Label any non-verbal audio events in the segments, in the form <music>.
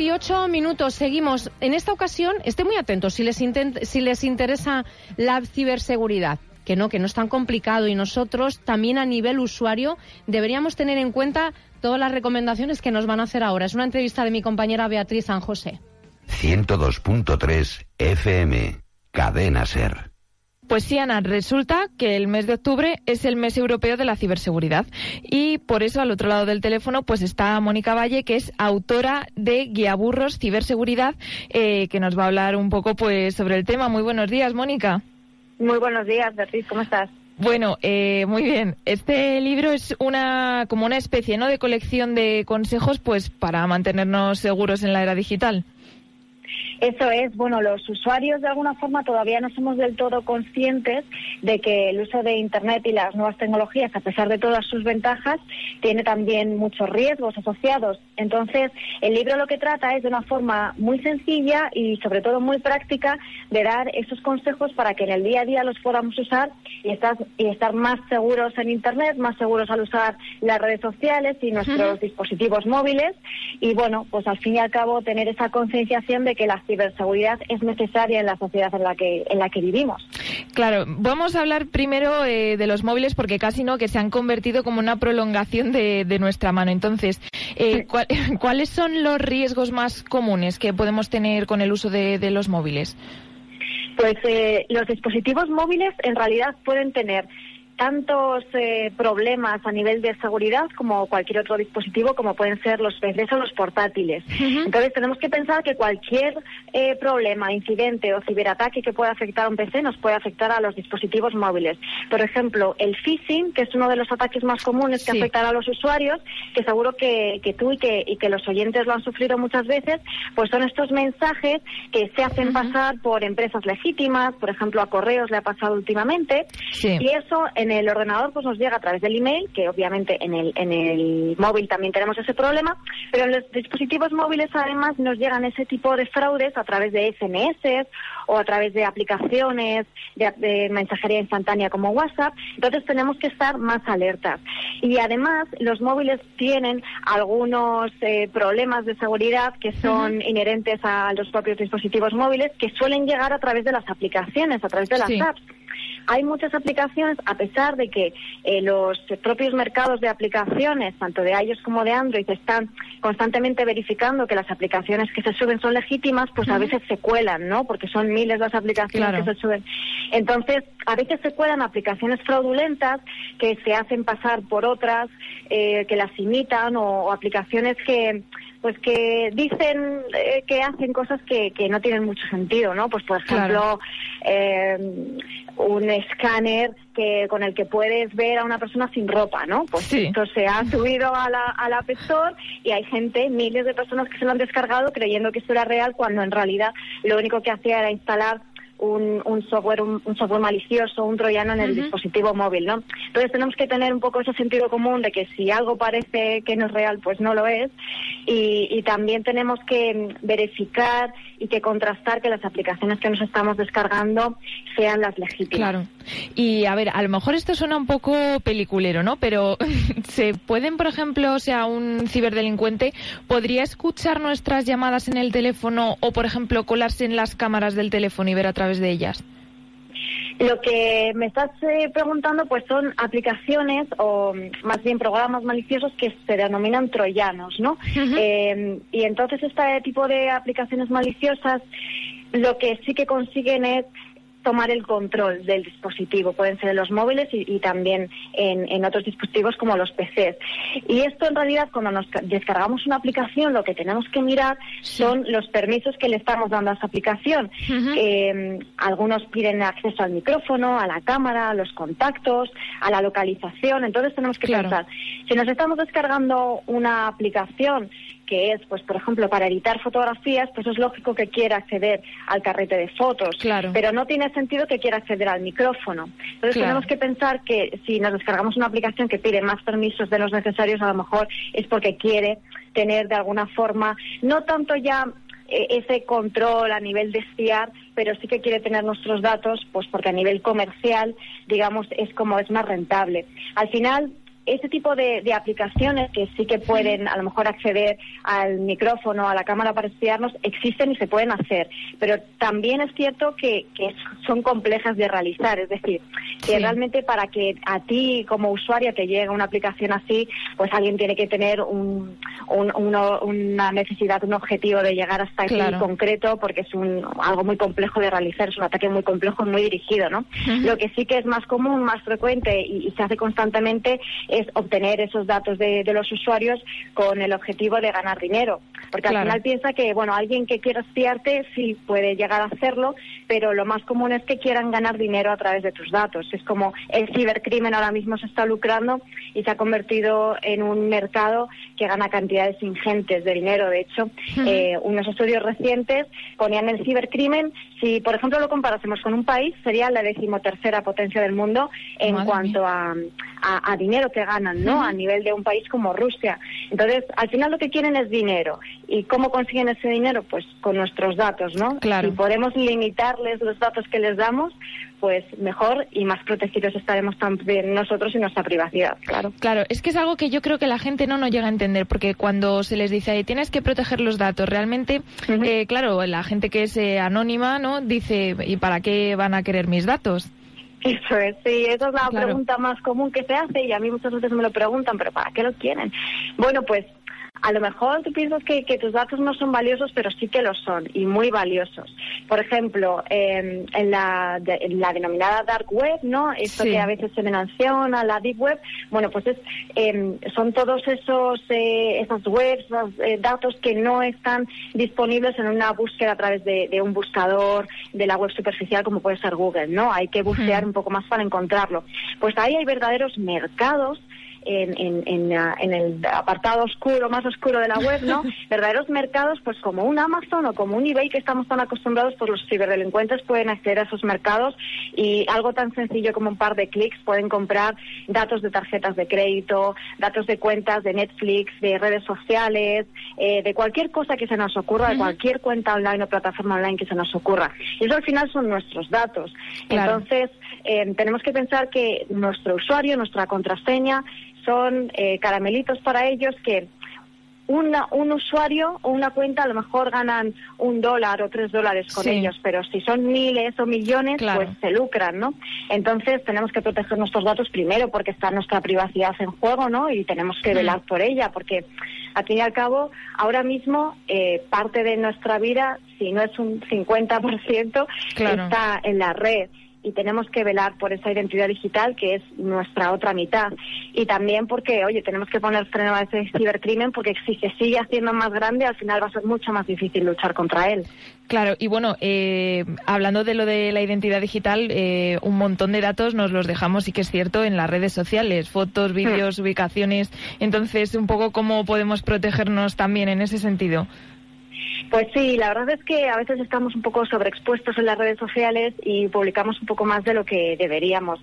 28 minutos. Seguimos. En esta ocasión, estén muy atentos si les, si les interesa la ciberseguridad. Que no, que no es tan complicado y nosotros también a nivel usuario deberíamos tener en cuenta todas las recomendaciones que nos van a hacer ahora. Es una entrevista de mi compañera Beatriz San José. 102.3 FM, Cadena Ser. Pues sí, Ana, resulta que el mes de octubre es el mes europeo de la ciberseguridad y por eso al otro lado del teléfono pues está Mónica Valle, que es autora de Guiaburros Ciberseguridad, eh, que nos va a hablar un poco pues sobre el tema. Muy buenos días, Mónica. Muy buenos días, Beatriz, ¿cómo estás? Bueno, eh, muy bien. Este libro es una como una especie, ¿no? De colección de consejos, pues para mantenernos seguros en la era digital. Eso es, bueno, los usuarios de alguna forma todavía no somos del todo conscientes de que el uso de Internet y las nuevas tecnologías, a pesar de todas sus ventajas, tiene también muchos riesgos asociados. Entonces, el libro lo que trata es de una forma muy sencilla y sobre todo muy práctica de dar esos consejos para que en el día a día los podamos usar y estar, y estar más seguros en Internet, más seguros al usar las redes sociales y nuestros dispositivos móviles. Y bueno, pues al fin y al cabo tener esa concienciación de que la ciberseguridad es necesaria en la sociedad en la que, en la que vivimos. Claro, vamos a hablar primero eh, de los móviles porque casi no, que se han convertido como una prolongación de, nuestra mano. Entonces, eh, <laughs> ¿cuáles son los riesgos más comunes que podemos tener con el uso de, los móviles? Pues eh, los dispositivos móviles en realidad pueden tener tantos eh, problemas a nivel de seguridad como cualquier otro dispositivo, como pueden ser los PCs o los portátiles. Entonces tenemos que pensar que cualquier eh, problema, incidente o ciberataque que pueda afectar a un PC nos puede afectar a los dispositivos móviles. Por ejemplo, el phishing, que es uno de los ataques más comunes que afectan a los usuarios, que seguro que, tú y que, y que, los oyentes lo han sufrido muchas veces, pues son estos mensajes que se hacen pasar por empresas legítimas, por ejemplo a correos le ha pasado últimamente, y eso en en el ordenador pues nos llega a través del email, que obviamente en el, en el móvil también tenemos ese problema, pero en los dispositivos móviles además nos llegan ese tipo de fraudes a través de SMS o a través de aplicaciones de, mensajería instantánea como WhatsApp. Entonces tenemos que estar más alertas. Y además los móviles tienen algunos eh, problemas de seguridad que son inherentes a los propios dispositivos móviles que suelen llegar a través de las aplicaciones, a través de las apps. Hay muchas aplicaciones, a pesar de que eh, los propios mercados de aplicaciones, tanto de iOS como de Android, están constantemente verificando que las aplicaciones que se suben son legítimas, pues a veces se cuelan, ¿no? Porque son miles las aplicaciones que se suben. Entonces, a veces se cuelan aplicaciones fraudulentas que se hacen pasar por otras, eh, que las imitan o aplicaciones que pues que dicen eh, que hacen cosas que, que no tienen mucho sentido, ¿no? Pues por ejemplo, eh, un escáner que con el que puedes ver a una persona sin ropa, ¿no? Pues esto se ha subido a la, a la App Store y hay gente, miles de personas que se lo han descargado creyendo que esto era real cuando en realidad lo único que hacía era instalar un, un software un, software malicioso, un troyano en el dispositivo móvil, ¿no? Entonces tenemos que tener un poco ese sentido común de que si algo parece que no es real, pues no lo es, y, y también tenemos que verificar y que contrastar que las aplicaciones que nos estamos descargando sean las legítimas. Claro. Y a ver, a lo mejor esto suena un poco peliculero, ¿no? Pero <laughs> se pueden, por ejemplo, o sea, un ciberdelincuente podría escuchar nuestras llamadas en el teléfono o, por ejemplo, colarse en las cámaras del teléfono y ver a través de ellas? Lo que me estás eh, preguntando pues son aplicaciones o mm, más bien programas maliciosos que se denominan troyanos, ¿no? Eh, y entonces este tipo de aplicaciones maliciosas lo que sí que consiguen es tomar el control del dispositivo. Pueden ser en los móviles y, también en, otros dispositivos como los PCs. Y esto en realidad cuando nos descargamos una aplicación lo que tenemos que mirar son los permisos que le estamos dando a esa aplicación. Mm, algunos piden acceso al micrófono, a la cámara, a los contactos, a la localización. Entonces tenemos que pensar, si nos estamos descargando una aplicación que es, pues, por ejemplo, para editar fotografías, pues es lógico que quiera acceder al carrete de fotos, claro. pero no tiene sentido que quiera acceder al micrófono. Entonces tenemos que pensar que si nos descargamos una aplicación que pide más permisos de los necesarios, a lo mejor es porque quiere tener de alguna forma, no tanto ya eh, ese control a nivel de espiar, pero sí que quiere tener nuestros datos, pues porque a nivel comercial, digamos, es como es más rentable. Al final, ese tipo de, aplicaciones que sí que pueden a lo mejor acceder al micrófono, a la cámara para espiarnos, existen y se pueden hacer. Pero también es cierto que, son complejas de realizar. Es decir, que realmente para que a ti como usuario te llegue una aplicación así, pues alguien tiene que tener un, una necesidad, un objetivo de llegar hasta aquí concreto, porque es un, algo muy complejo de realizar, es un ataque muy complejo y muy dirigido. ¿no? Lo que sí que es más común, más frecuente y, se hace constantemente es obtener esos datos de, los usuarios con el objetivo de ganar dinero. Porque al final piensa que, bueno, alguien que quiera espiarte sí puede llegar a hacerlo, pero lo más común es que quieran ganar dinero a través de tus datos. Es como el cibercrimen ahora mismo se está lucrando y se ha convertido en un mercado que gana cantidades ingentes de dinero. De hecho, eh, unos estudios recientes ponían el cibercrimen, si por ejemplo lo comparásemos con un país, sería la decimotercera potencia del mundo en cuanto a, a, dinero que ganan, ¿no? A nivel de un país como Rusia. Entonces, al final lo que quieren es dinero. ¿Y cómo consiguen ese dinero? Pues con nuestros datos, ¿no? Claro. Si podemos limitarles los datos que les damos, pues mejor y más protegidos estaremos también nosotros y nuestra privacidad, claro. Claro, es que es algo que yo creo que la gente no nos llega a entender, porque cuando se les dice, tienes que proteger los datos, realmente, eh, claro, la gente que es eh, anónima, ¿no? Dice, ¿y para qué van a querer mis datos? Eso es, sí, esa es la pregunta más común que se hace y a mí muchas veces me lo preguntan, pero ¿para qué lo quieren? Bueno, pues a lo mejor tú piensas que, tus datos no son valiosos, pero sí que lo son y muy valiosos. Por ejemplo, em, en, la, denominada dark web, ¿no? Esto que a veces se menciona, la deep web, bueno, pues es, em, son todos esos eh, esas webs, esos eh, datos que no están disponibles en una búsqueda a través de, un buscador de la web superficial como puede ser Google, ¿no? Hay que buscar un poco más para encontrarlo. Pues ahí hay verdaderos mercados en, en, en, el apartado oscuro, más oscuro de la web, ¿no? <laughs> Verdaderos mercados, pues como un Amazon o como un eBay que estamos tan acostumbrados, pues los ciberdelincuentes pueden acceder a esos mercados y algo tan sencillo como un par de clics pueden comprar datos de tarjetas de crédito, datos de cuentas de Netflix, de redes sociales, eh, de cualquier cosa que se nos ocurra, de cualquier cuenta online o plataforma online que se nos ocurra. Y eso al final son nuestros datos. Entonces, eh, tenemos que pensar que nuestro usuario, nuestra contraseña, son eh, caramelitos para ellos que un usuario o una cuenta a lo mejor ganan un dólar o tres dólares con ellos, pero si son miles o millones, pues se lucran, ¿no? Entonces tenemos que proteger nuestros datos primero porque está nuestra privacidad en juego, ¿no? Y tenemos que velar por ella porque al fin y al cabo ahora mismo eh, parte de nuestra vida, si no es un 50%, está en la red y tenemos que velar por esa identidad digital que es nuestra otra mitad. Y también porque, oye, tenemos que poner freno a ese cibercrimen porque si se sigue haciendo más grande, al final va a ser mucho más difícil luchar contra él. Claro, y bueno, eh, hablando de lo de la identidad digital, eh, un montón de datos nos los dejamos, sí que es cierto, en las redes sociales, fotos, vídeos, hmm. ubicaciones. Entonces, un poco cómo podemos protegernos también en ese sentido. Pues sí, la verdad es que a veces estamos un poco sobreexpuestos en las redes sociales y publicamos un poco más de lo que deberíamos.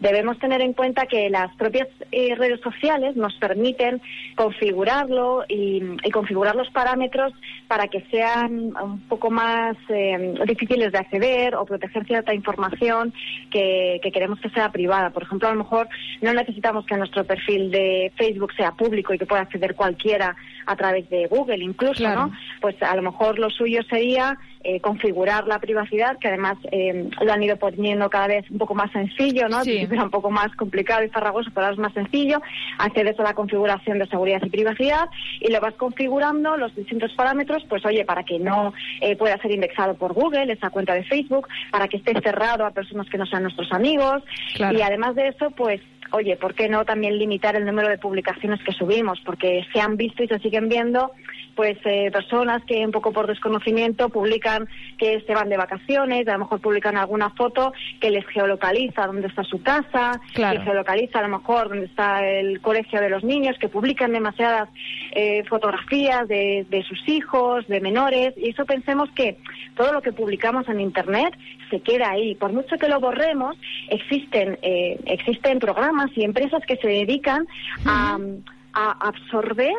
Debemos tener en cuenta que las propias eh, redes sociales nos permiten configurarlo y, configurar los parámetros para que sean un poco más eh, difíciles de acceder o proteger cierta información que, queremos que sea privada. Por ejemplo, a lo mejor no necesitamos que nuestro perfil de Facebook sea público y que pueda acceder cualquiera a través de Google incluso, ¿no? Pues a lo mejor lo suyo sería eh, configurar la privacidad, que además eh, lo han ido poniendo cada vez un poco más sencillo, ¿no? Sí. Era un poco más complicado y farragoso, pero ahora es más sencillo. Accedes a la configuración de seguridad y privacidad y lo vas configurando los distintos parámetros, pues oye, para que no eh, pueda ser indexado por Google, esa cuenta de Facebook, para que esté cerrado a personas que no sean nuestros amigos. Y además de eso, pues oye, ¿por qué no también limitar el número de publicaciones que subimos? Porque se han visto y se siguen viendo pues eh, personas que un poco por desconocimiento publican que se van de vacaciones, a lo mejor publican alguna foto que les geolocaliza dónde está su casa, que geolocaliza a lo mejor dónde está el colegio de los niños, que publican demasiadas eh, fotografías de, sus hijos, de menores, y eso pensemos que todo lo que publicamos en Internet se queda ahí. Por mucho que lo borremos, existen, eh, existen programas y empresas que se dedican a absorber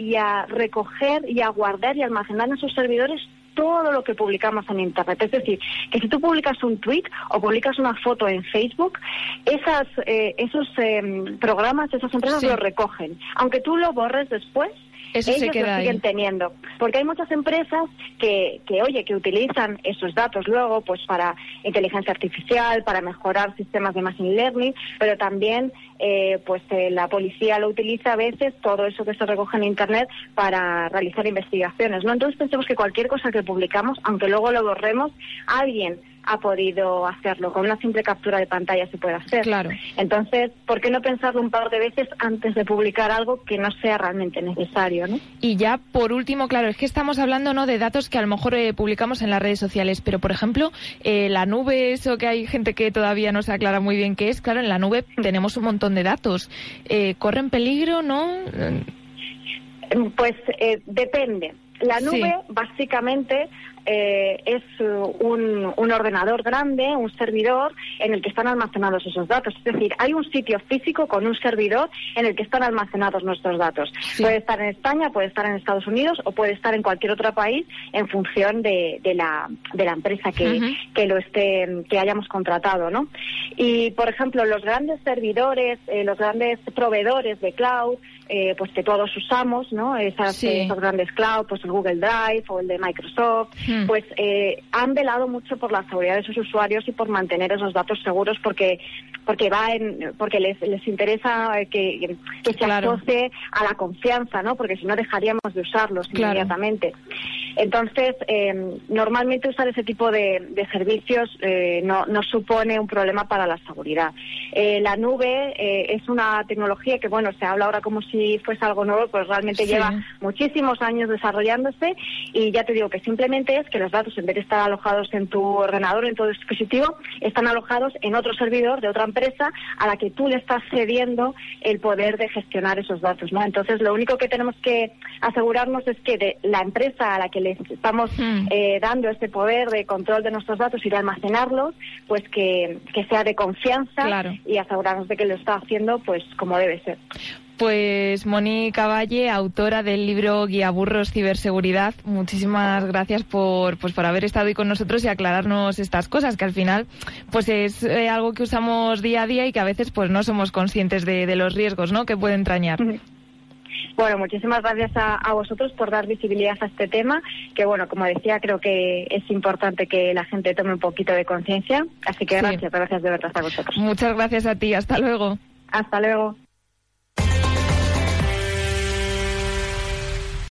y a recoger y a guardar y almacenar en sus servidores todo lo que publicamos en Internet. Es decir, que si tú publicas un tweet o publicas una foto en Facebook, esas, eh, esos em, programas, esas empresas lo recogen. Aunque tú lo borres después, eso ellos se queda lo siguen teniendo. Porque hay muchas empresas que, que, oye, que utilizan esos datos luego pues para inteligencia artificial, para mejorar sistemas de machine learning, pero también eh, pues eh, la policía lo utiliza a veces, todo eso que se recoge en Internet, para realizar investigaciones. ¿no? Entonces pensemos que cualquier cosa que publicamos, aunque luego lo borremos, alguien ha podido hacerlo. Con una simple captura de pantalla se puede hacer. Claro. Entonces, ¿por qué no pensarlo un par de veces antes de publicar algo que no sea realmente necesario? ¿no? Y ya, por último, claro, es que estamos hablando ¿no? de datos que a lo mejor eh, publicamos en las redes sociales, pero, por ejemplo, eh, la nube, eso que hay gente que todavía no se aclara muy bien qué es, claro, en la nube tenemos un montón de datos. Eh, ¿Corren peligro, no? Pues eh, depende. La nube, Sí. básicamente, eh, es uh, un, un ordenador grande, un servidor en el que están almacenados esos datos. Es decir, hay un sitio físico con un servidor en el que están almacenados nuestros datos. Sí. Puede estar en España, puede estar en Estados Unidos o puede estar en cualquier otro país en función de, de la, de la empresa que, lo esté, que hayamos contratado, ¿no? Y, por ejemplo, los grandes servidores, eh, los grandes proveedores de cloud, eh, pues que todos usamos, ¿no? Esas, Sí. eh, esos grandes cloud, pues Google Drive o el de Microsoft, Hmm. pues eh, han velado mucho por la seguridad de sus usuarios y por mantener esos datos seguros porque porque va en, porque les, les interesa eh, que, se asocie a la confianza, ¿no? Porque si no dejaríamos de usarlos Claro. inmediatamente. Entonces, eh, normalmente usar ese tipo de, de servicios eh, no, no supone un problema para la seguridad. Eh, la nube eh, es una tecnología que, bueno, se habla ahora como si fuese algo nuevo, pues realmente Sí. lleva muchísimos años desarrollándose y ya te digo que simplemente es que los datos, en vez de estar alojados en tu ordenador, en tu dispositivo, están alojados en otro servidor de otra empresa a la que tú le estás cediendo el poder de gestionar esos datos, ¿no? Entonces, lo único que tenemos que asegurarnos es que de la empresa a la que le estamos Hmm. eh, dando este poder de control de nuestros datos y de almacenarlos, pues que, que sea de confianza Claro. y asegurarnos de que lo está haciendo pues como debe ser. Pues Mónica Valle, autora del libro Guía Burros Ciberseguridad, muchísimas gracias por, pues, por haber estado hoy con nosotros y aclararnos estas cosas, que al final pues es eh, algo que usamos día a día y que a veces pues no somos conscientes de, de los riesgos ¿no? que puede entrañar. Bueno, muchísimas gracias a, a vosotros por dar visibilidad a este tema, que bueno, como decía, creo que es importante que la gente tome un poquito de conciencia, así que Sí. gracias, gracias de verdad a vosotros. Muchas gracias a ti, hasta luego. Hasta luego.